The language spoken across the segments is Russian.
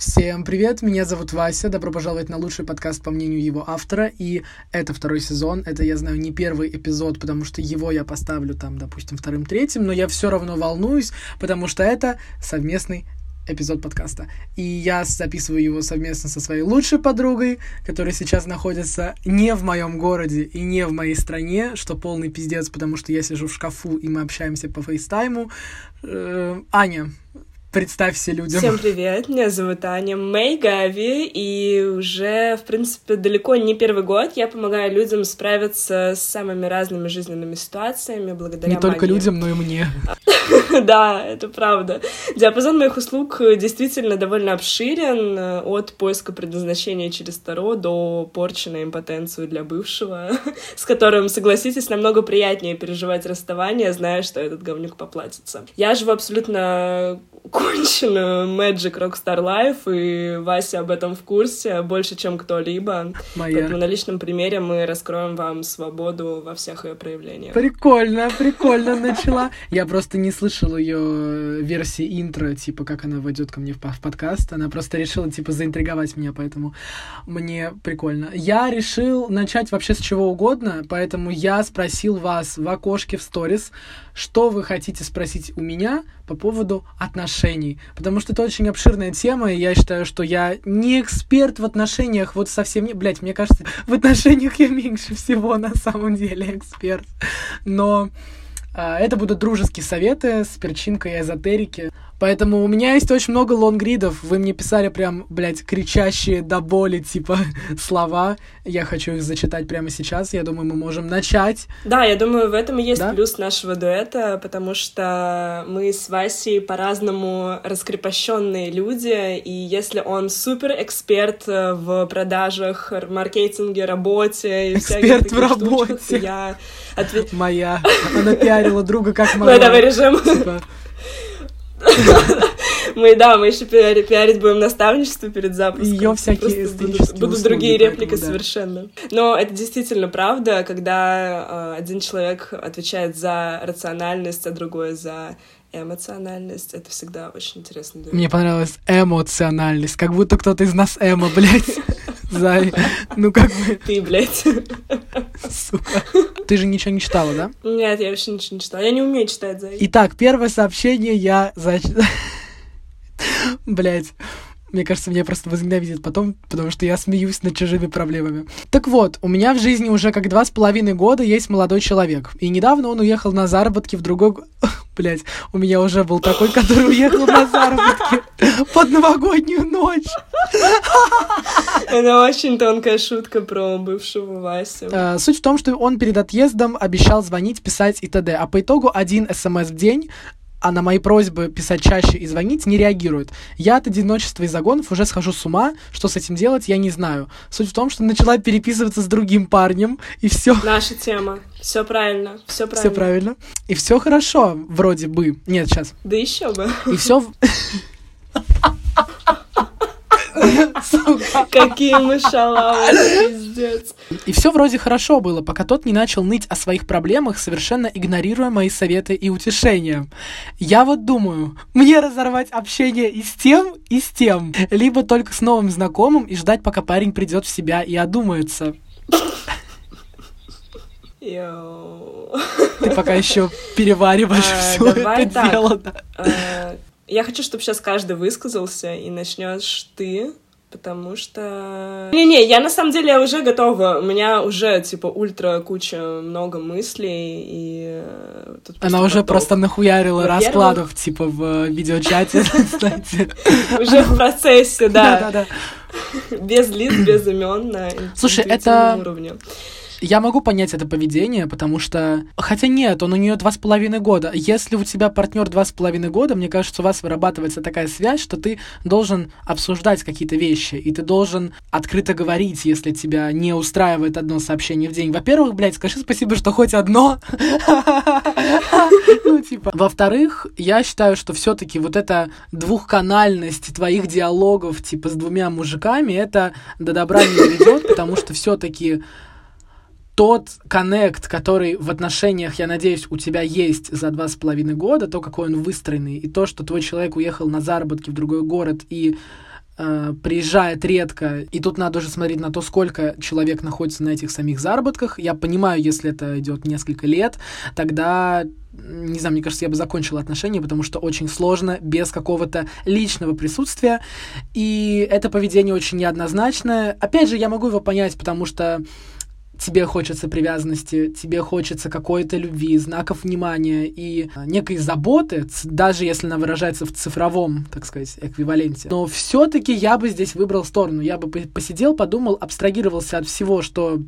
Всем привет, меня зовут Вася, добро пожаловать на лучший подкаст по мнению его автора, и это второй сезон, это, я знаю, не первый эпизод, потому что его я поставлю там, допустим, вторым-третьим, но я все равно волнуюсь, потому что это совместный эпизод подкаста. И я записываю его совместно со своей лучшей подругой, которая сейчас находится не в моем городе и не в моей стране, что полный пиздец, потому что я сижу в шкафу, и мы общаемся по фейстайму. Э, Аня, Представься людям. Всем привет, меня зовут Аня Мэй Гави, и уже, в принципе, далеко не первый год я помогаю людям справиться с самыми разными жизненными ситуациями благодаря Не только людям, но и мне. Да, это правда. Диапазон моих услуг действительно довольно обширен, от поиска предназначения через Таро до порчи на импотенцию для бывшего, с которым, согласитесь, намного приятнее переживать расставание, зная, что этот говнюк поплатится. Я живу абсолютно конченую Magic Rockstar Life, и Вася об этом в курсе больше, чем кто-либо. Моя. Поэтому на личном примере мы раскроем вам свободу во всех ее проявлениях. Прикольно, прикольно начала. Я просто не слышал ее версии интро, типа, как она войдет ко мне в подкаст. Она просто решила, типа, заинтриговать меня, поэтому мне прикольно. Я решил начать вообще с чего угодно, поэтому я спросил вас в окошке в сторис, что вы хотите спросить у меня по поводу отношений. Потому что это очень обширная тема, и я считаю, что я не эксперт в отношениях, вот совсем не... Блять, мне кажется, в отношениях я меньше всего на самом деле эксперт. Но а, это будут дружеские советы с перчинкой эзотерики. Поэтому у меня есть очень много лонгридов. Вы мне писали прям, блядь, кричащие до боли, типа, слова. Я хочу их зачитать прямо сейчас. Я думаю, мы можем начать. Да, я думаю, в этом и есть да? плюс нашего дуэта, потому что мы с Васей по-разному раскрепощенные люди, и если он супер эксперт э, в продажах, маркетинге, работе и Эксперт в работе. Штучках, я ответ... Моя. Она пиарила друга как могла. Мы давай режим. Типа, мы, да, мы еще пиарить, пиарить будем наставничество перед запуском. Ее всякие будут, будут другие реплики поэтому, совершенно. Но это действительно правда, когда э, один человек отвечает за рациональность, а другой за эмоциональность. Это всегда очень интересно. Мне понравилась эмоциональность, как будто кто-то из нас эмо, блядь. Зай. Ну как бы... Ты, блядь. Сука. Ты же ничего не читала, да? Нет, я вообще ничего не читала. Я не умею читать, Зай. Итак, первое сообщение я... Блядь. Мне кажется, меня просто возненавидят потом, потому что я смеюсь над чужими проблемами. Так вот, у меня в жизни уже как два с половиной года есть молодой человек. И недавно он уехал на заработки в другой... Блять, у меня уже был такой, который уехал на заработки под новогоднюю ночь. Это очень тонкая шутка про бывшего Васю. А, суть в том, что он перед отъездом обещал звонить, писать и т.д. А по итогу один смс в день а на мои просьбы писать чаще и звонить не реагирует. Я от одиночества и загонов уже схожу с ума. Что с этим делать, я не знаю. Суть в том, что начала переписываться с другим парнем, и все. Наша тема. Все правильно. Все правильно. Все правильно. И все хорошо, вроде бы. Нет, сейчас. Да еще бы. И все. Какие мы шалавы, пиздец. И все вроде хорошо было, пока тот не начал ныть о своих проблемах, совершенно игнорируя мои советы и утешения. Я вот думаю, мне разорвать общение и с тем, и с тем, либо только с новым знакомым и ждать, пока парень придет в себя и одумается. Йоу. Ты пока еще перевариваешь а, все это так. дело. А, я хочу, чтобы сейчас каждый высказался, и начнешь ты, потому что... Не-не, я на самом деле уже готова. У меня уже, типа, ультра куча много мыслей, и... Э, тут Она уже просто нахуярила раскладов, типа, в видеочате, кстати. Уже в процессе, да. Да-да-да. Без лиц, без имен на Слушай, это... уровне я могу понять это поведение, потому что... Хотя нет, он у нее два с половиной года. Если у тебя партнер два с половиной года, мне кажется, у вас вырабатывается такая связь, что ты должен обсуждать какие-то вещи, и ты должен открыто говорить, если тебя не устраивает одно сообщение в день. Во-первых, блядь, скажи спасибо, что хоть одно. Ну, типа. Во-вторых, я считаю, что все-таки вот эта двухканальность твоих диалогов, типа, с двумя мужиками, это до добра не ведет, потому что все-таки тот коннект, который в отношениях, я надеюсь, у тебя есть за два с половиной года, то, какой он выстроенный, и то, что твой человек уехал на заработки в другой город и э, приезжает редко, и тут надо уже смотреть на то, сколько человек находится на этих самих заработках. Я понимаю, если это идет несколько лет, тогда не знаю, мне кажется, я бы закончила отношения, потому что очень сложно без какого-то личного присутствия, и это поведение очень неоднозначное. Опять же, я могу его понять, потому что тебе хочется привязанности, тебе хочется какой-то любви, знаков внимания и а, некой заботы, даже если она выражается в цифровом, так сказать, эквиваленте. Но все-таки я бы здесь выбрал сторону. Я бы посидел, подумал, абстрагировался от всего, что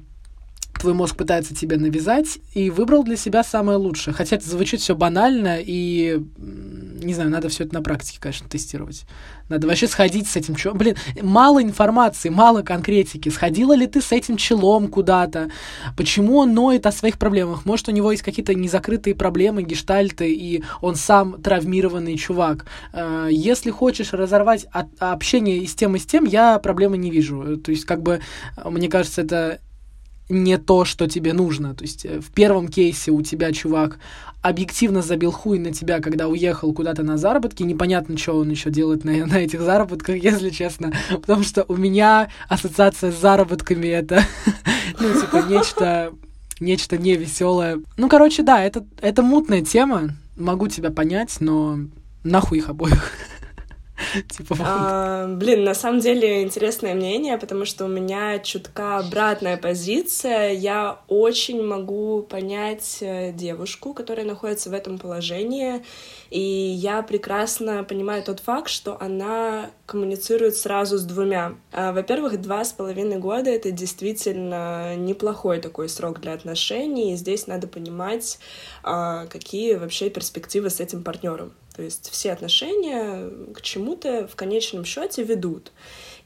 твой мозг пытается тебе навязать, и выбрал для себя самое лучшее. Хотя это звучит все банально, и, не знаю, надо все это на практике, конечно, тестировать. Надо вообще сходить с этим челом. Блин, мало информации, мало конкретики. Сходила ли ты с этим челом куда-то? Почему он ноет о своих проблемах? Может, у него есть какие-то незакрытые проблемы, гештальты, и он сам травмированный чувак. Э, если хочешь разорвать общение и с тем, и с тем, я проблемы не вижу. То есть, как бы, мне кажется, это не то, что тебе нужно. То есть э, в первом кейсе у тебя чувак объективно забил хуй на тебя, когда уехал куда-то на заработки. Непонятно, что он еще делает на, на этих заработках, если честно. Потому что у меня ассоциация с заработками это, ну, типа, нечто, нечто невеселое. Ну, короче, да, это, это мутная тема. Могу тебя понять, но нахуй их обоих. Типа, а, блин, на самом деле интересное мнение, потому что у меня чутка обратная позиция. Я очень могу понять э, девушку, которая находится в этом положении, и я прекрасно понимаю тот факт, что она коммуницирует сразу с двумя. А, во-первых, два с половиной года — это действительно неплохой такой срок для отношений, и здесь надо понимать, а, какие вообще перспективы с этим партнером. То есть все отношения к чему-то в конечном счете ведут.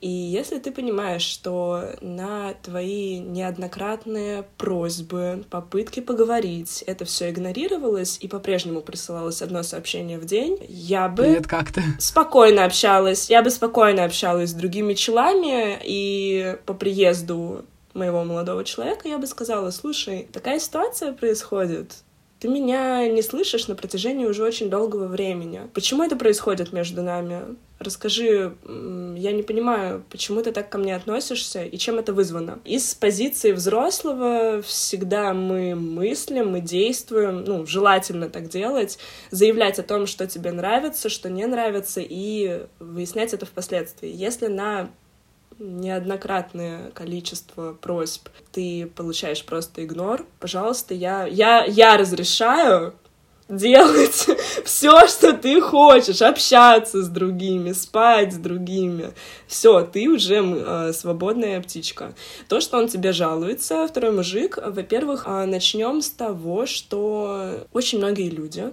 И если ты понимаешь, что на твои неоднократные просьбы, попытки поговорить, это все игнорировалось и по-прежнему присылалось одно сообщение в день, я бы Привет, как ты? спокойно общалась. Я бы спокойно общалась с другими челами, и по приезду моего молодого человека я бы сказала, слушай, такая ситуация происходит, ты меня не слышишь на протяжении уже очень долгого времени. Почему это происходит между нами? Расскажи, я не понимаю, почему ты так ко мне относишься и чем это вызвано. Из позиции взрослого всегда мы мыслим, мы действуем, ну, желательно так делать, заявлять о том, что тебе нравится, что не нравится, и выяснять это впоследствии. Если на неоднократное количество просьб, ты получаешь просто игнор, пожалуйста, я, я, я разрешаю делать все, что ты хочешь, общаться с другими, спать с другими. Все, ты уже э, свободная птичка. То, что он тебе жалуется, второй мужик, во-первых, э, начнем с того, что очень многие люди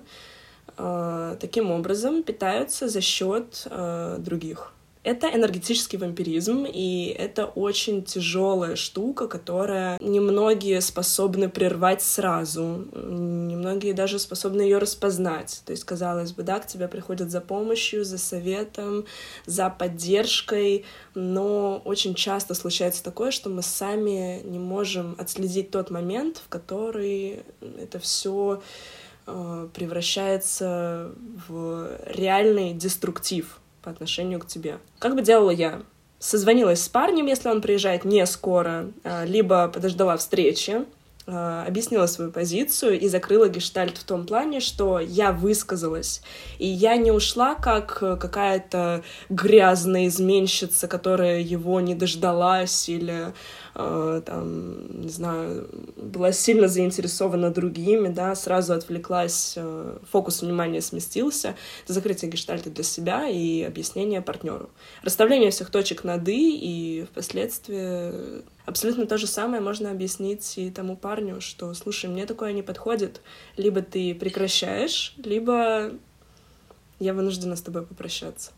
э, таким образом питаются за счет э, других. Это энергетический вампиризм, и это очень тяжелая штука, которая немногие способны прервать сразу, немногие даже способны ее распознать. То есть, казалось бы, да, к тебе приходят за помощью, за советом, за поддержкой, но очень часто случается такое, что мы сами не можем отследить тот момент, в который это все э, превращается в реальный деструктив по отношению к тебе. Как бы делала я? Созвонилась с парнем, если он приезжает не скоро, а, либо подождала встречи, а, объяснила свою позицию и закрыла гештальт в том плане, что я высказалась. И я не ушла как какая-то грязная изменщица, которая его не дождалась или э, там, не знаю, была сильно заинтересована другими, да, сразу отвлеклась, э, фокус внимания сместился. Это закрытие гештальта для себя и объяснение партнеру. Расставление всех точек над «и», и впоследствии абсолютно то же самое можно объяснить и тому парню, что, слушай, мне такое не подходит, либо ты прекращаешь, либо я вынуждена с тобой попрощаться.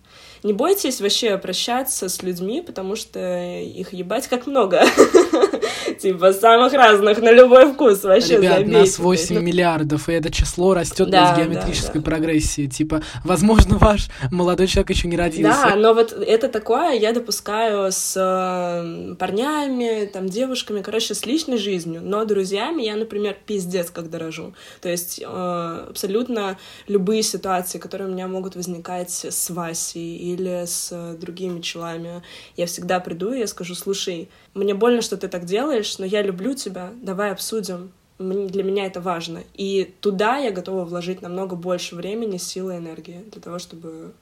Не бойтесь вообще прощаться с людьми, потому что их ебать как много. Типа самых разных, на любой вкус вообще. Ребят, нас 8 миллиардов, и это число растет с геометрической прогрессией. Типа, возможно, ваш молодой человек еще не родился. Да, но вот это такое я допускаю с э, парнями, там, девушками, короче, с личной жизнью. Но друзьями я, например, пиздец как дорожу. То есть э, абсолютно любые ситуации, которые у меня меня могут возникать с Васей или с другими челами, я всегда приду и я скажу, слушай, мне больно, что ты так делаешь, но я люблю тебя, давай обсудим. Для меня это важно. И туда я готова вложить намного больше времени, силы энергии для того, чтобы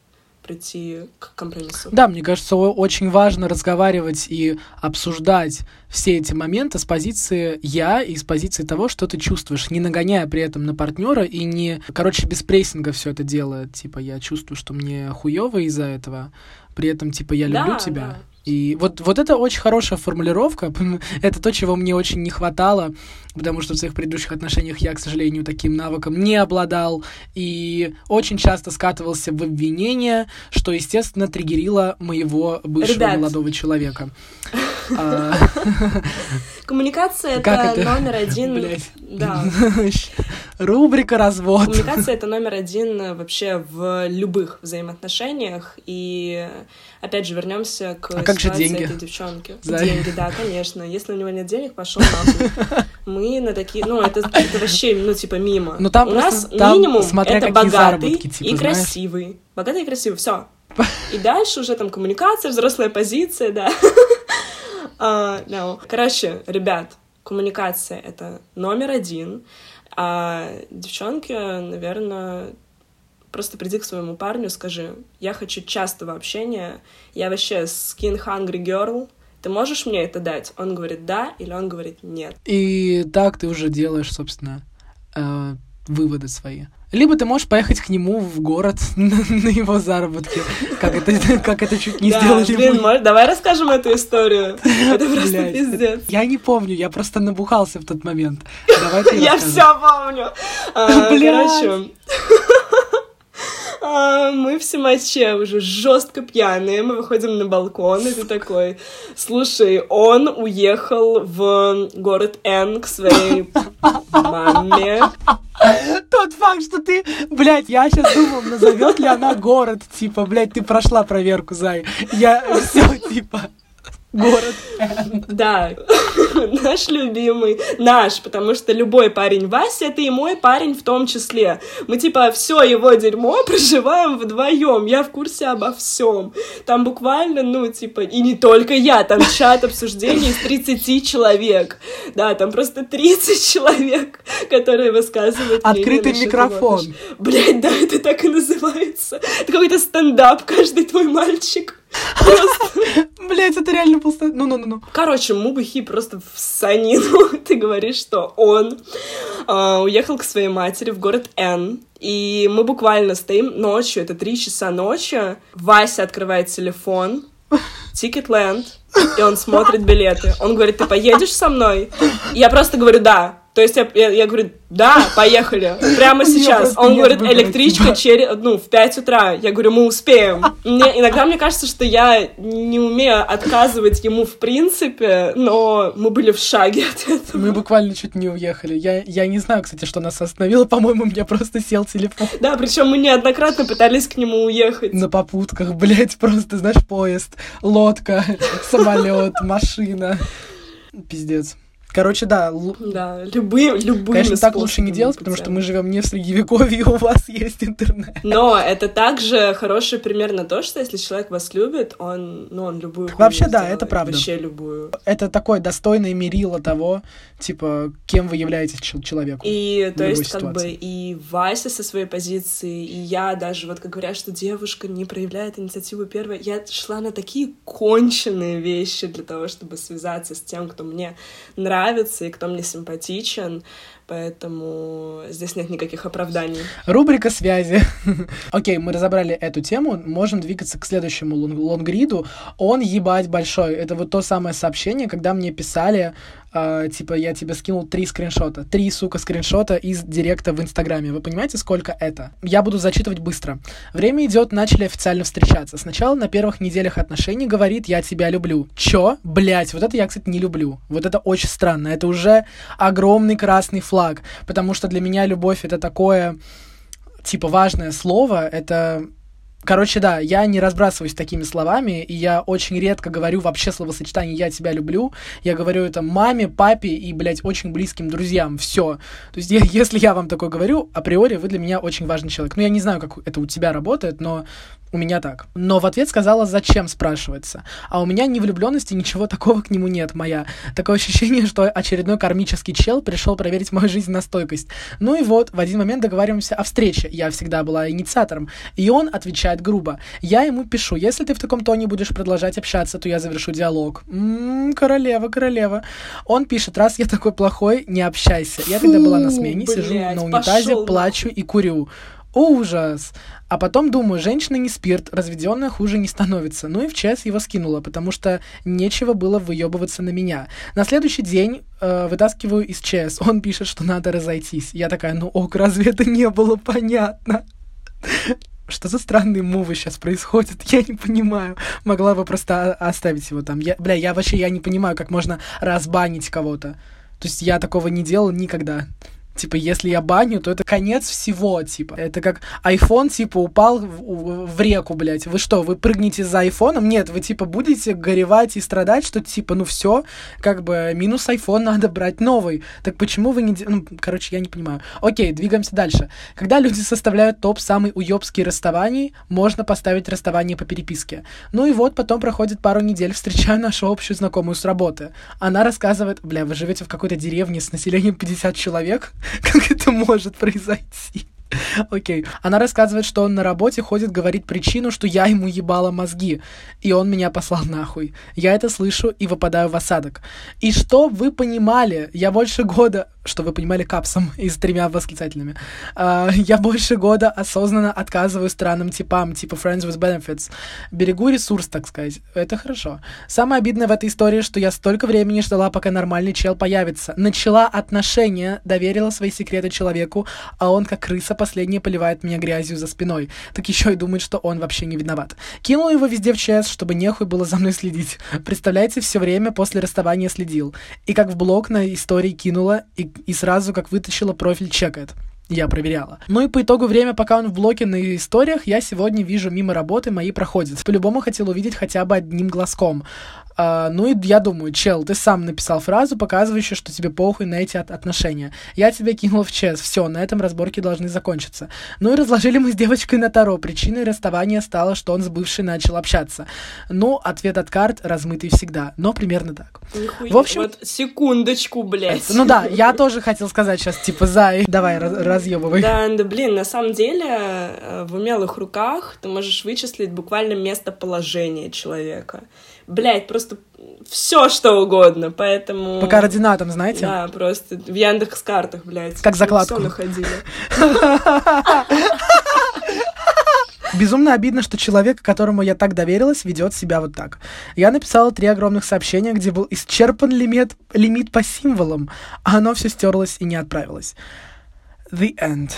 прийти к компромиссу. Да, мне кажется, очень важно разговаривать и обсуждать все эти моменты с позиции я и с позиции того, что ты чувствуешь, не нагоняя при этом на партнера и не, короче, без прессинга все это делает. Типа, я чувствую, что мне хуево из-за этого, при этом, типа, я люблю да, тебя. Да. И вот, вот это очень хорошая формулировка. Это то, чего мне очень не хватало, потому что в своих предыдущих отношениях я, к сожалению, таким навыком не обладал. И очень часто скатывался в обвинение, что, естественно, триггерило моего бывшего Ребят. молодого человека. А, Коммуникация это, номер один. Да. Рубрика «Развод». Коммуникация это номер один вообще в любых взаимоотношениях. И опять же вернемся к А как же деньги? этой девчонки. За- Деньги, да, конечно. Если у него нет денег, пошел нахуй. Мы на такие, ну это, это вообще, ну типа мимо. Ну, там у нас там минимум смотря это какие богатый типа, и знаешь. красивый. Богатый и красивый, все. И дальше уже там коммуникация, взрослая позиция, да. А, no. Короче, ребят, коммуникация — это номер один, а девчонки, наверное, просто приди к своему парню, скажи, я хочу частого общения, я вообще skin hungry girl, ты можешь мне это дать? Он говорит да, или он говорит нет. И так ты уже делаешь, собственно, э, выводы свои. Либо ты можешь поехать к нему в город на, на его заработки, как это, как это чуть не да, сделали блин, мы. может, давай расскажем эту историю. Это просто Блядь, пиздец. Я не помню, я просто набухался в тот момент. Давай Я все помню. А. Короче, мы в Симаче уже жестко пьяные, мы выходим на балкон, и ты такой, слушай, он уехал в город Н к своей маме. Тот факт, что ты, блядь, я сейчас думал, назовет ли она город, типа, блядь, ты прошла проверку, Зай. Я все, типа, город. Да, наш любимый, наш, потому что любой парень Вася, это и мой парень в том числе. Мы типа все его дерьмо проживаем вдвоем. Я в курсе обо всем. Там буквально, ну, типа, и не только я, там чат обсуждений из 30 человек. Да, там просто 30 человек, которые высказывают Открытый микрофон. Блядь, да, это так и называется. Это какой-то стендап, каждый твой мальчик. Блядь, это реально просто... Ну-ну-ну. Короче, Мубахи просто в санину. Ты говоришь, что он а, уехал к своей матери в город Н. И мы буквально стоим ночью, это три часа ночи. Вася открывает телефон, Ticketland, и он смотрит билеты. Он говорит, ты поедешь со мной? Я просто говорю, да. То есть я, я, я говорю, да, поехали, прямо сейчас. Он говорит, электричка через, ну, в 5 утра. Я говорю, мы успеем. Мне, иногда мне кажется, что я не умею отказывать ему в принципе, но мы были в шаге от этого. Мы буквально чуть не уехали. Я, я не знаю, кстати, что нас остановило. По-моему, у меня просто сел телефон Да, причем мы неоднократно пытались к нему уехать. на попутках, блядь, просто, знаешь, поезд, лодка, самолет, машина. Пиздец. Короче, да, л- Да, любые, любыми конечно, так лучше не делать, потому что мы живем не в средневековье, и у вас есть интернет. Но это также хороший пример на то, что если человек вас любит, он, ну, он любую Вообще, да, сделает, это правда. Вообще любую. Это такое достойное мерило того, типа, кем вы являетесь чел- человеку. И, то есть, как бы, ситуации. и Вася со своей позиции, и я даже, вот как говорят, что девушка не проявляет инициативу первой, я шла на такие конченые вещи для того, чтобы связаться с тем, кто мне нравится и кто мне симпатичен, поэтому здесь нет никаких оправданий. Рубрика связи. Окей, мы разобрали эту тему, можем двигаться к следующему лон- лонгриду. Он ебать большой. Это вот то самое сообщение, когда мне писали, э, типа, я тебе скинул три скриншота. Три, сука, скриншота из директа в Инстаграме. Вы понимаете, сколько это? Я буду зачитывать быстро. Время идет, начали официально встречаться. Сначала на первых неделях отношений говорит, я тебя люблю. Чё? Блять, вот это я, кстати, не люблю. Вот это очень странно. Это уже огромный красный флаг. Потому что для меня любовь это такое, типа, важное слово. Это Короче, да, я не разбрасываюсь такими словами, и я очень редко говорю вообще словосочетание «я тебя люблю». Я говорю это маме, папе и, блядь, очень близким друзьям. Все. То есть, если я вам такое говорю, априори вы для меня очень важный человек. Ну, я не знаю, как это у тебя работает, но у меня так. Но в ответ сказала, зачем, спрашивается. А у меня ни влюбленности, ничего такого к нему нет, моя. Такое ощущение, что очередной кармический чел пришел проверить мою жизнь на стойкость. Ну и вот, в один момент договариваемся о встрече. Я всегда была инициатором. И он отвечает грубо. Я ему пишу, если ты в таком тоне будешь продолжать общаться, то я завершу диалог. М-м, королева, королева. Он пишет, раз я такой плохой, не общайся. Я тогда была на смене, Фу, сижу блядь, на унитазе, пошёл плачу и курю. Ужас! А потом думаю, женщина не спирт, разведенная хуже не становится. Ну и в час его скинула, потому что нечего было выебываться на меня. На следующий день э, вытаскиваю из ЧС. Он пишет, что надо разойтись. Я такая, ну ок, разве это не было понятно? Что за странные мувы сейчас происходят? Я не понимаю. Могла бы просто оставить его там. Я, бля, я вообще я не понимаю, как можно разбанить кого-то. То есть я такого не делал никогда. Типа, если я баню, то это конец всего, типа. Это как iPhone, типа, упал в, в- реку, блядь. Вы что, вы прыгнете за айфоном? Нет, вы, типа, будете горевать и страдать, что, типа, ну все, как бы, минус iPhone надо брать новый. Так почему вы не... Ну, короче, я не понимаю. Окей, двигаемся дальше. Когда люди составляют топ самый уебский расставаний, можно поставить расставание по переписке. Ну и вот, потом проходит пару недель, встречаю нашу общую знакомую с работы. Она рассказывает, бля, вы живете в какой-то деревне с населением 50 человек? Как это может произойти? Окей. Она рассказывает, что он на работе ходит говорить причину, что я ему ебала мозги, и он меня послал нахуй. Я это слышу и выпадаю в осадок. И что вы понимали, я больше года... Что вы понимали капсом и с тремя восклицательными. А, я больше года осознанно отказываю странным типам, типа Friends with Benefits. Берегу ресурс, так сказать. Это хорошо. Самое обидное в этой истории, что я столько времени ждала, пока нормальный чел появится. Начала отношения, доверила свои секреты человеку, а он, как крыса, последнее поливает меня грязью за спиной. Так еще и думает, что он вообще не виноват. Кинул его везде в ЧС, чтобы нехуй было за мной следить. Представляете, все время после расставания следил. И как в блог на истории кинула, и, и сразу как вытащила профиль чекает. Я проверяла. Ну и по итогу время, пока он в блоке на историях, я сегодня вижу мимо работы, мои проходят. По-любому хотел увидеть хотя бы одним глазком. А, ну и я думаю, чел, ты сам написал фразу, показывающую, что тебе похуй на эти от- отношения. Я тебя кинул в ЧС, все, на этом разборки должны закончиться. Ну и разложили мы с девочкой на Таро. Причиной расставания стало, что он с бывшей начал общаться. Ну, ответ от карт размытый всегда, но примерно так. Нихуя. В общем- Вот секундочку, блядь. Ну да, я тоже хотел сказать сейчас, типа, зай, давай, раз- разъебывай. Да, да, блин, на самом деле э, в умелых руках ты можешь вычислить буквально местоположение человека. Блять, просто все что угодно, поэтому... По координатам, знаете? Да, просто в Яндекс картах, блядь. Как закладку. Всё находили. Безумно обидно, что человек, которому я так доверилась, ведет себя вот так. Я написала три огромных сообщения, где был исчерпан лимит, лимит по символам, а оно все стерлось и не отправилось. The end.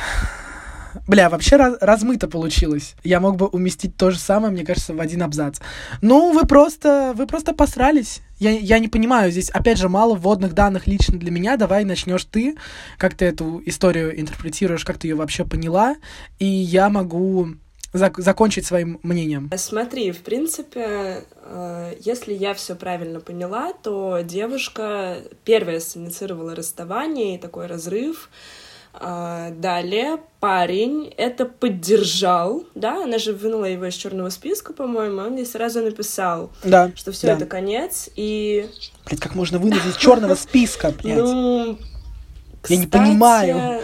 Бля, вообще раз- размыто получилось. Я мог бы уместить то же самое, мне кажется, в один абзац. Ну, вы просто, вы просто посрались. Я, я не понимаю, здесь, опять же, мало вводных данных лично для меня. Давай начнешь ты, как ты эту историю интерпретируешь, как ты ее вообще поняла, и я могу зак- закончить своим мнением. Смотри, в принципе, э, если я все правильно поняла, то девушка первая синициировала расставание и такой разрыв. А, Далее парень это поддержал, да, она же вынула его из черного списка, по-моему, он ей сразу написал, Да. что все да. это конец, и Блядь, как можно вынуть из черного списка, блядь? ну Я не кстати, понимаю.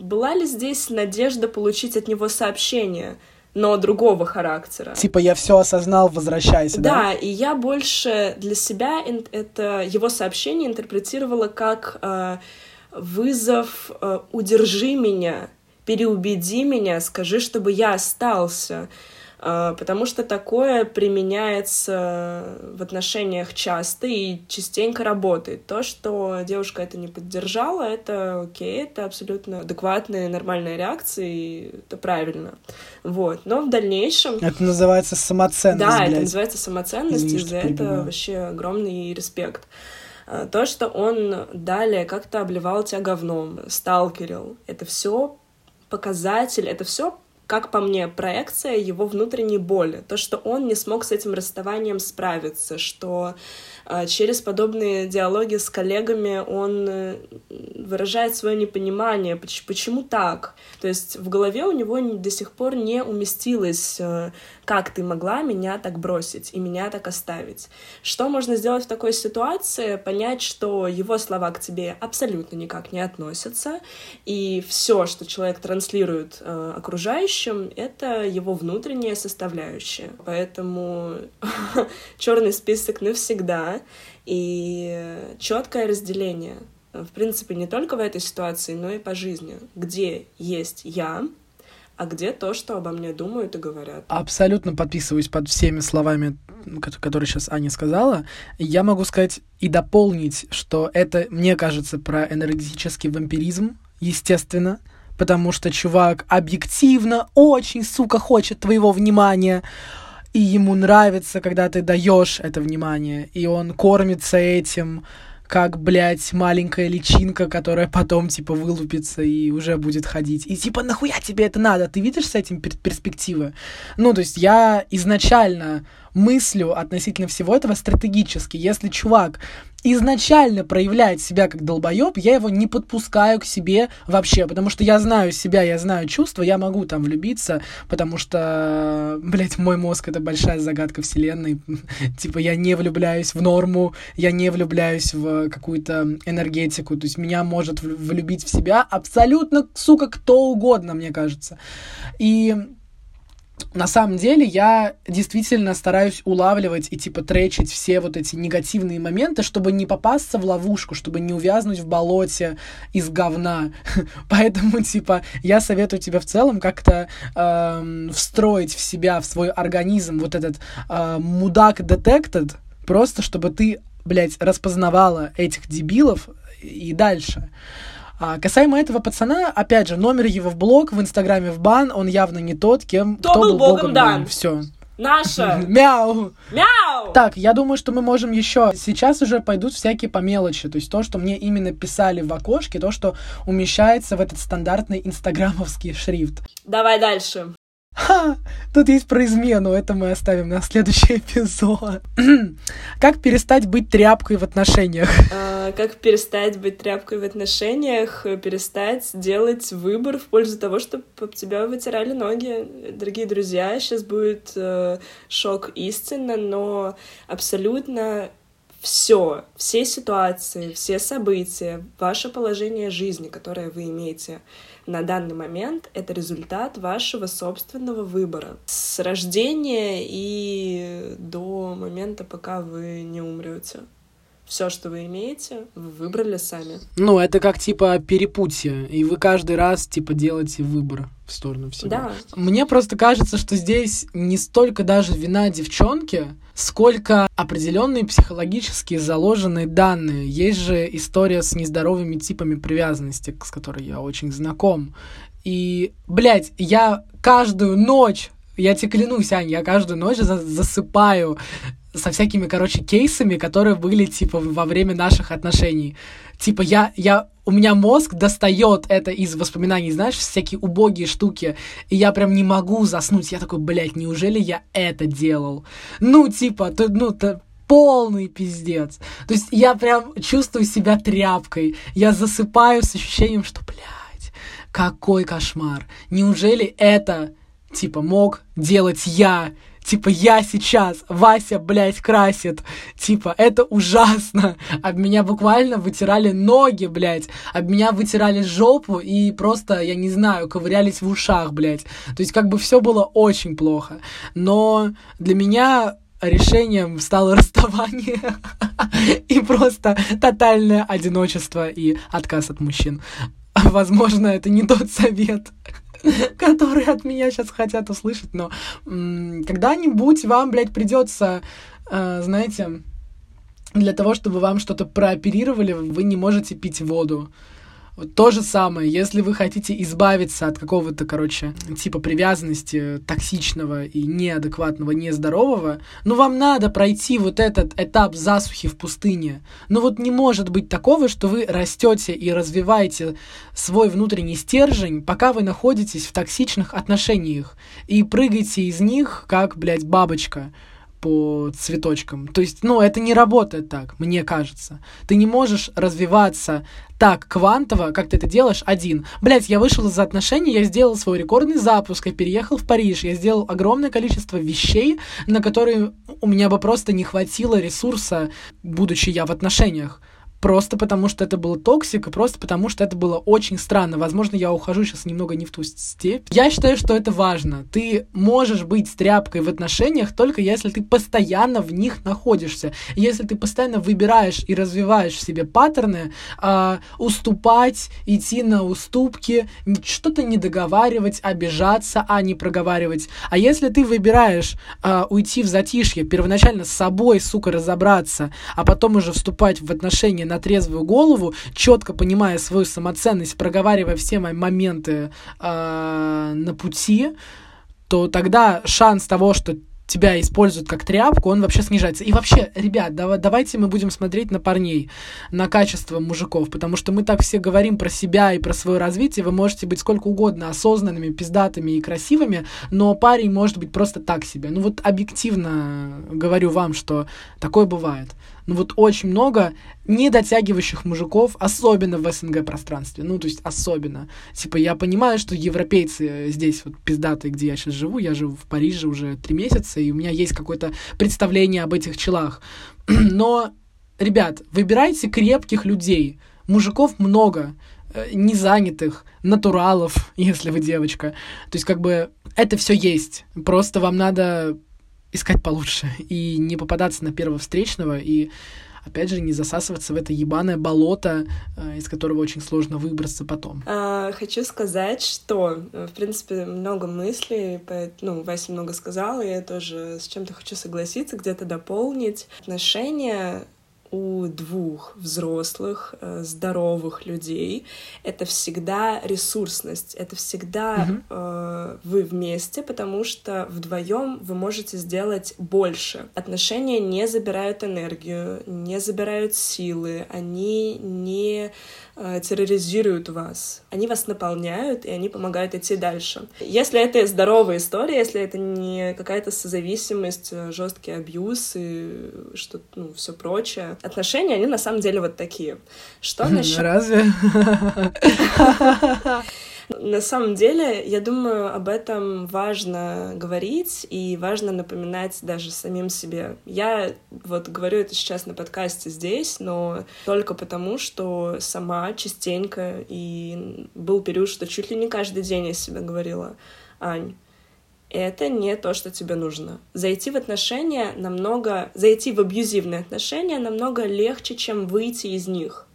была ли здесь надежда получить от него сообщение, но другого характера? Типа я все осознал, возвращайся, да? Да, и я больше для себя это его сообщение интерпретировала как э, вызов э, «удержи меня», «переубеди меня», «скажи, чтобы я остался». Э, Потому что такое применяется в отношениях часто и частенько работает. То, что девушка это не поддержала, это окей, это абсолютно адекватная, нормальная реакция, и это правильно. Вот. Но в дальнейшем... Это называется самоценность, Да, это блядь. называется самоценность, Извини, и за это вообще огромный респект. А, То, что он далее как-то обливал тебя говном, сталкерил, это все показатель, это все как по мне, проекция его внутренней боли. То, что он не смог с этим расставанием справиться, что э, через подобные диалоги с коллегами он э, выражает свое непонимание, почему, так. То есть в голове у него до сих пор не уместилось, э, как ты могла меня так бросить и меня так оставить. Что можно сделать в такой ситуации? Понять, что его слова к тебе абсолютно никак не относятся, и все, что человек транслирует э, окружающим, это его внутренняя составляющая. Поэтому черный список навсегда и четкое разделение. В принципе, не только в этой ситуации, но и по жизни. Где есть я, а где то, что обо мне думают и говорят. Абсолютно подписываюсь под всеми словами, которые сейчас Аня сказала. Я могу сказать и дополнить, что это, мне кажется, про энергетический вампиризм, естественно, потому что чувак объективно очень, сука, хочет твоего внимания, и ему нравится, когда ты даешь это внимание, и он кормится этим, как, блядь, маленькая личинка, которая потом, типа, вылупится и уже будет ходить. И, типа, нахуя тебе это надо? Ты видишь с этим перспективы? Ну, то есть я изначально мыслю относительно всего этого стратегически. Если чувак изначально проявляет себя как долбоеб, я его не подпускаю к себе вообще, потому что я знаю себя, я знаю чувства, я могу там влюбиться, потому что, блядь, мой мозг — это большая загадка вселенной. типа, я не влюбляюсь в норму, я не влюбляюсь в какую-то энергетику, то есть меня может влюбить в себя абсолютно, сука, кто угодно, мне кажется. И на самом деле я действительно стараюсь улавливать и типа тречить все вот эти негативные моменты, чтобы не попасться в ловушку, чтобы не увязнуть в болоте из говна. Поэтому типа я советую тебе в целом как-то эм, встроить в себя, в свой организм вот этот э, мудак detected, просто чтобы ты, блядь, распознавала этих дебилов и дальше. А, касаемо этого пацана, опять же, номер его в блог, в Инстаграме в бан, он явно не тот, кем кто, кто был богом, богом дан. Все. Наша. Мяу. Мяу. Так, я думаю, что мы можем еще. Сейчас уже пойдут всякие по мелочи. То есть то, что мне именно писали в окошке, то, что умещается в этот стандартный инстаграмовский шрифт. Давай дальше. Ха! Тут есть про измену, это мы оставим на следующий эпизод. как перестать быть тряпкой в отношениях? А, как перестать быть тряпкой в отношениях? Перестать делать выбор в пользу того, чтобы об тебя вытирали ноги. Дорогие друзья, сейчас будет э, шок истинно, но абсолютно все, все ситуации, все события, ваше положение жизни, которое вы имеете на данный момент, это результат вашего собственного выбора. С рождения и до момента, пока вы не умрете все, что вы имеете, вы выбрали сами. Ну, это как типа перепутье, и вы каждый раз типа делаете выбор в сторону всего. Да. Мне просто кажется, что здесь не столько даже вина девчонки, сколько определенные психологические заложенные данные. Есть же история с нездоровыми типами привязанности, с которой я очень знаком. И, блядь, я каждую ночь я тебе клянусь, Ань, я каждую ночь засыпаю со всякими, короче, кейсами, которые были, типа, во время наших отношений. Типа, я, я, у меня мозг достает это из воспоминаний, знаешь, всякие убогие штуки, и я прям не могу заснуть. Я такой, блядь, неужели я это делал? Ну, типа, то, ну, то, полный пиздец. То есть я прям чувствую себя тряпкой. Я засыпаю с ощущением, что, блядь, какой кошмар. Неужели это, типа, мог делать я? Типа, я сейчас, Вася, блядь, красит. Типа, это ужасно. Об меня буквально вытирали ноги, блядь. Об меня вытирали жопу и просто, я не знаю, ковырялись в ушах, блядь. То есть, как бы все было очень плохо. Но для меня решением стало расставание и просто тотальное одиночество и отказ от мужчин. Возможно, это не тот совет, которые от меня сейчас хотят услышать, но когда-нибудь вам, блядь, придется, э, знаете, для того, чтобы вам что-то прооперировали, вы не можете пить воду. То же самое, если вы хотите избавиться от какого-то, короче, типа привязанности токсичного и неадекватного, нездорового, ну вам надо пройти вот этот этап засухи в пустыне. Ну вот не может быть такого, что вы растете и развиваете свой внутренний стержень, пока вы находитесь в токсичных отношениях и прыгаете из них, как, блядь, бабочка по цветочкам. То есть, ну, это не работает так, мне кажется. Ты не можешь развиваться так квантово, как ты это делаешь один. Блять, я вышел из отношений, я сделал свой рекордный запуск, я переехал в Париж, я сделал огромное количество вещей, на которые у меня бы просто не хватило ресурса, будучи я в отношениях просто потому что это было toxic, и просто потому что это было очень странно. Возможно, я ухожу сейчас немного не в ту степь. Я считаю, что это важно. Ты можешь быть тряпкой в отношениях только если ты постоянно в них находишься. Если ты постоянно выбираешь и развиваешь в себе паттерны, э, уступать, идти на уступки, что-то не договаривать, обижаться, а не проговаривать. А если ты выбираешь э, уйти в затишье, первоначально с собой, сука, разобраться, а потом уже вступать в отношения на трезвую голову, четко понимая свою самоценность, проговаривая все мои моменты э, на пути, то тогда шанс того, что тебя используют как тряпку, он вообще снижается. И вообще, ребят, давай, давайте мы будем смотреть на парней, на качество мужиков, потому что мы так все говорим про себя и про свое развитие, вы можете быть сколько угодно осознанными, пиздатыми и красивыми, но парень может быть просто так себе. Ну вот объективно говорю вам, что такое бывает ну вот очень много недотягивающих мужиков, особенно в СНГ пространстве. Ну, то есть особенно. Типа, я понимаю, что европейцы здесь вот пиздатые, где я сейчас живу, я живу в Париже уже три месяца, и у меня есть какое-то представление об этих челах. Но, ребят, выбирайте крепких людей. Мужиков много э, незанятых, натуралов, если вы девочка. То есть, как бы, это все есть. Просто вам надо искать получше и не попадаться на первого встречного и опять же, не засасываться в это ебаное болото, э, из которого очень сложно выбраться потом. А, хочу сказать, что, э, в принципе, много мыслей, ну, Вася много сказала, я тоже с чем-то хочу согласиться, где-то дополнить. Отношения у двух взрослых, э, здоровых людей это всегда ресурсность, это всегда угу. э, вы вместе, потому что вдвоем вы можете сделать больше. Отношения не забирают энергию, не забирают силы, они не э, терроризируют вас, они вас наполняют и они помогают идти дальше. Если это здоровая история, если это не какая-то созависимость, э, жесткий абьюз и что ну все прочее, отношения, они на самом деле вот такие. Что насчет... Разве? На самом деле, я думаю, об этом важно говорить и важно напоминать даже самим себе. Я вот говорю это сейчас на подкасте здесь, но только потому, что сама частенько, и был период, что чуть ли не каждый день я себе говорила, Ань, это не то, что тебе нужно. Зайти в отношения намного... Зайти в абьюзивные отношения намного легче, чем выйти из них.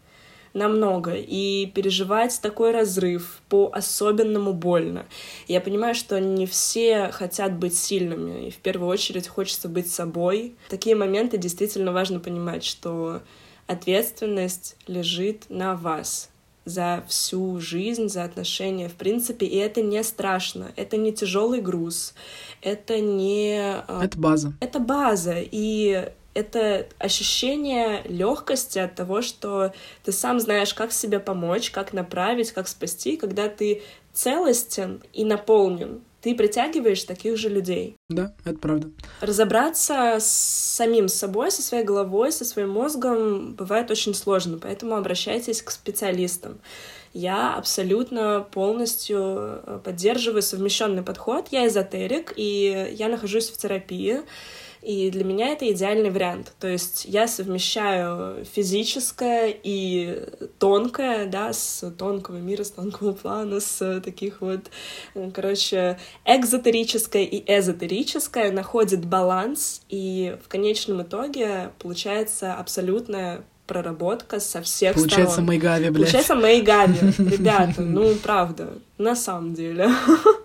Намного. И переживать такой разрыв по-особенному больно. Я понимаю, что не все хотят быть сильными, и в первую очередь хочется быть собой. В такие моменты действительно важно понимать, что ответственность лежит на вас за всю жизнь, за отношения, в принципе, и это не страшно, это не тяжелый груз, это не... А, это база. Это база, и это ощущение легкости от того, что ты сам знаешь, как себе помочь, как направить, как спасти, когда ты целостен и наполнен ты притягиваешь таких же людей. Да, это правда. Разобраться с самим собой, со своей головой, со своим мозгом бывает очень сложно, поэтому обращайтесь к специалистам. Я абсолютно полностью э, поддерживаю совмещенный подход. Я эзотерик, и я нахожусь в терапии. И для меня это идеальный вариант. То есть я совмещаю физическое и тонкое, да, с тонкого мира, с тонкого плана, с таких вот, короче, экзотерическое и эзотерическое находит баланс, и в конечном итоге получается абсолютная проработка со всех Получается сторон. Майгави, блядь. Получается Майгави, ребята, ну правда, на самом деле.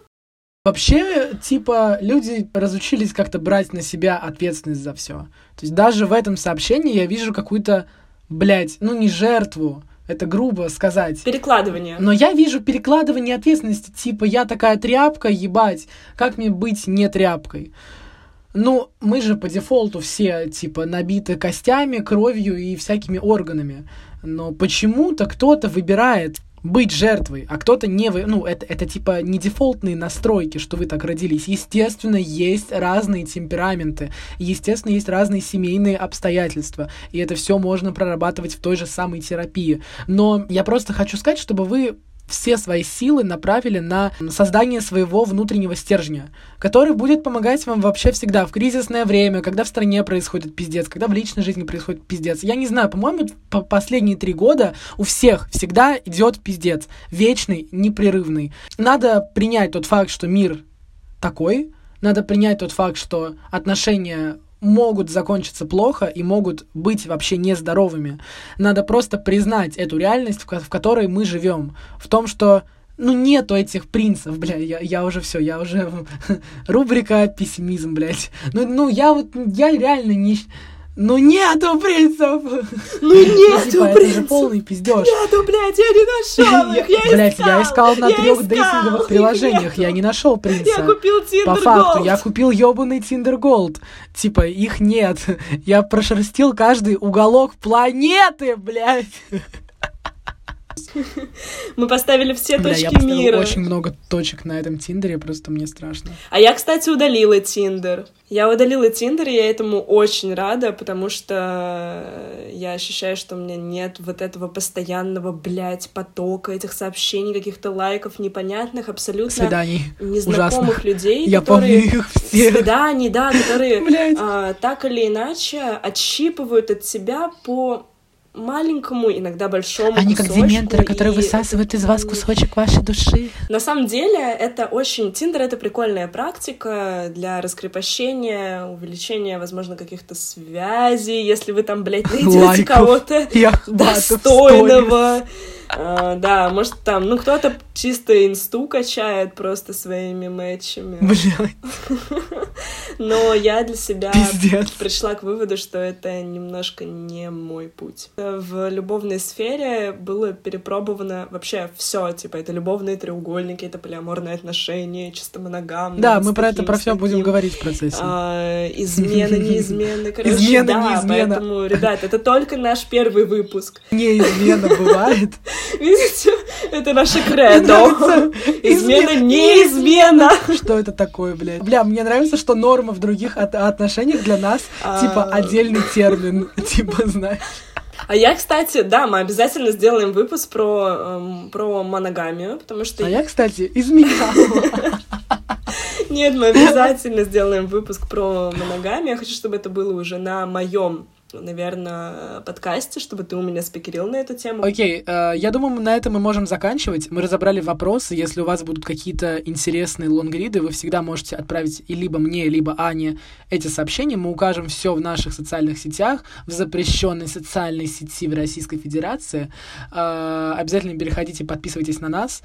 Вообще, типа, люди разучились как-то брать на себя ответственность за все. То есть даже в этом сообщении я вижу какую-то, блядь, ну не жертву, Это грубо сказать. Перекладывание. Но я вижу перекладывание ответственности, типа я такая тряпка, ебать, как мне быть не тряпкой? Ну, мы же по дефолту все, типа, набиты костями, кровью и всякими органами. Но почему-то кто-то выбирает быть жертвой, а кто-то не вы, ну это это типа не дефолтные настройки, что вы так родились. Естественно, есть разные темпераменты, естественно, есть разные семейные обстоятельства, и это все можно прорабатывать в той же самой терапии. Но я просто хочу сказать, чтобы вы все свои силы направили на создание своего внутреннего стержня, который будет помогать вам вообще всегда в кризисное время, когда в стране происходит пиздец, когда в личной жизни происходит пиздец. Я не знаю, по-моему, по последние три года у всех всегда идет пиздец. Вечный, непрерывный. Надо принять тот факт, что мир такой, надо принять тот факт, что отношения могут закончиться плохо и могут быть вообще нездоровыми. Надо просто признать эту реальность, в, в которой мы живем. В том, что ну, нету этих принцев, бля, я, я уже все, я уже... Рубрика пессимизм, блядь. Ну, ну, я вот, я реально не... Ну нету принцев! Ну нету типа, принцев! Это же полный пиздеж. Нету, блядь, я не нашел их, я Блядь, искал, я искал на трех дейтинговых приложениях, я не нашел принца. Я купил Tinder По факту, я купил ебаный Tinder Gold. Типа, их нет. Я прошерстил каждый уголок планеты, блядь. Мы поставили все Бля, точки я мира. очень много точек на этом Тиндере, просто мне страшно. А я, кстати, удалила Тиндер. Я удалила Тиндер, и я этому очень рада, потому что я ощущаю, что у меня нет вот этого постоянного, блядь, потока этих сообщений, каких-то лайков непонятных, абсолютно Свиданий. незнакомых Ужасно. людей, Я которые... помню их все. Свиданий, да, которые а, так или иначе отщипывают от себя по маленькому, иногда большому Они как кусочку, дементоры, которые и высасывают из вас кусочек вашей души. на самом деле, это очень... Тиндер — это прикольная практика для раскрепощения, увеличения, возможно, каких-то связей, если вы там, блядь, найдете кого-то достойного. А, да, может, там, ну, кто-то чисто инсту качает просто своими матчами. Блядь, Но я для себя пиздец. пришла к выводу, что это немножко не мой путь. В любовной сфере было перепробовано вообще все, типа это любовные треугольники, это полиаморные отношения, чисто моногамные. Да, мы про это про все будем говорить в процессе. А, измены, неизмены, короче, Измена, да, неизмена. поэтому, ребят, это только наш первый выпуск. Неизменно бывает. Видите, это наше кредо. Измена, не измена. Что это такое, блядь? Бля, мне нравится, что норма в других от- отношениях для нас, типа, А. отдельный термин. Типа, знаешь. А я, кстати, да, мы обязательно сделаем выпуск про, эм, про моногамию, потому что... А я, кстати, изменяла. Нет, мы обязательно сделаем выпуск про моногамию. Я хочу, чтобы это было уже на моем, наверное, подкасте, чтобы ты у меня спикерил на эту тему. Окей, э, я думаю, на этом мы можем заканчивать. Мы разобрали вопросы. Если у вас будут какие-то интересные лонгриды, вы всегда можете отправить и либо мне, либо Ане эти сообщения. Мы укажем все в наших социальных сетях, в запрещенной социальной сети в Российской Федерации. Э, Обязательно переходите, подписывайтесь на нас.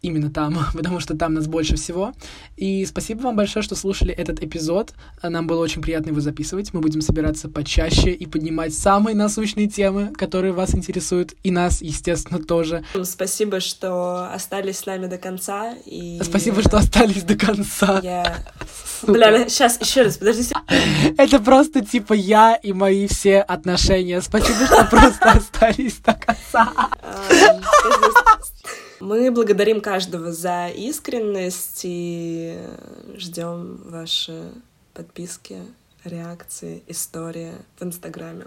Именно там, потому что там нас больше всего. И спасибо вам большое, что слушали этот эпизод. Нам было очень приятно его записывать. Мы будем собираться почаще и поднимать самые насущные темы, которые вас интересуют, и нас, естественно, тоже. Спасибо, что остались с нами до конца. И... Спасибо, что остались до конца. Я... Бля, сейчас, еще раз, подожди. сек- Это просто типа я и мои все отношения. Спасибо, что просто остались до конца. Мы благодарим каждого за искренность и ждем ваши подписки, реакции, истории в Инстаграме.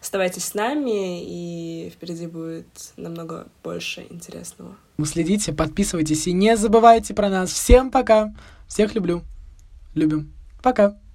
Оставайтесь с нами, и впереди будет намного больше интересного. Следите, подписывайтесь и не забывайте про нас. Всем пока. Всех люблю. Любим. Пока.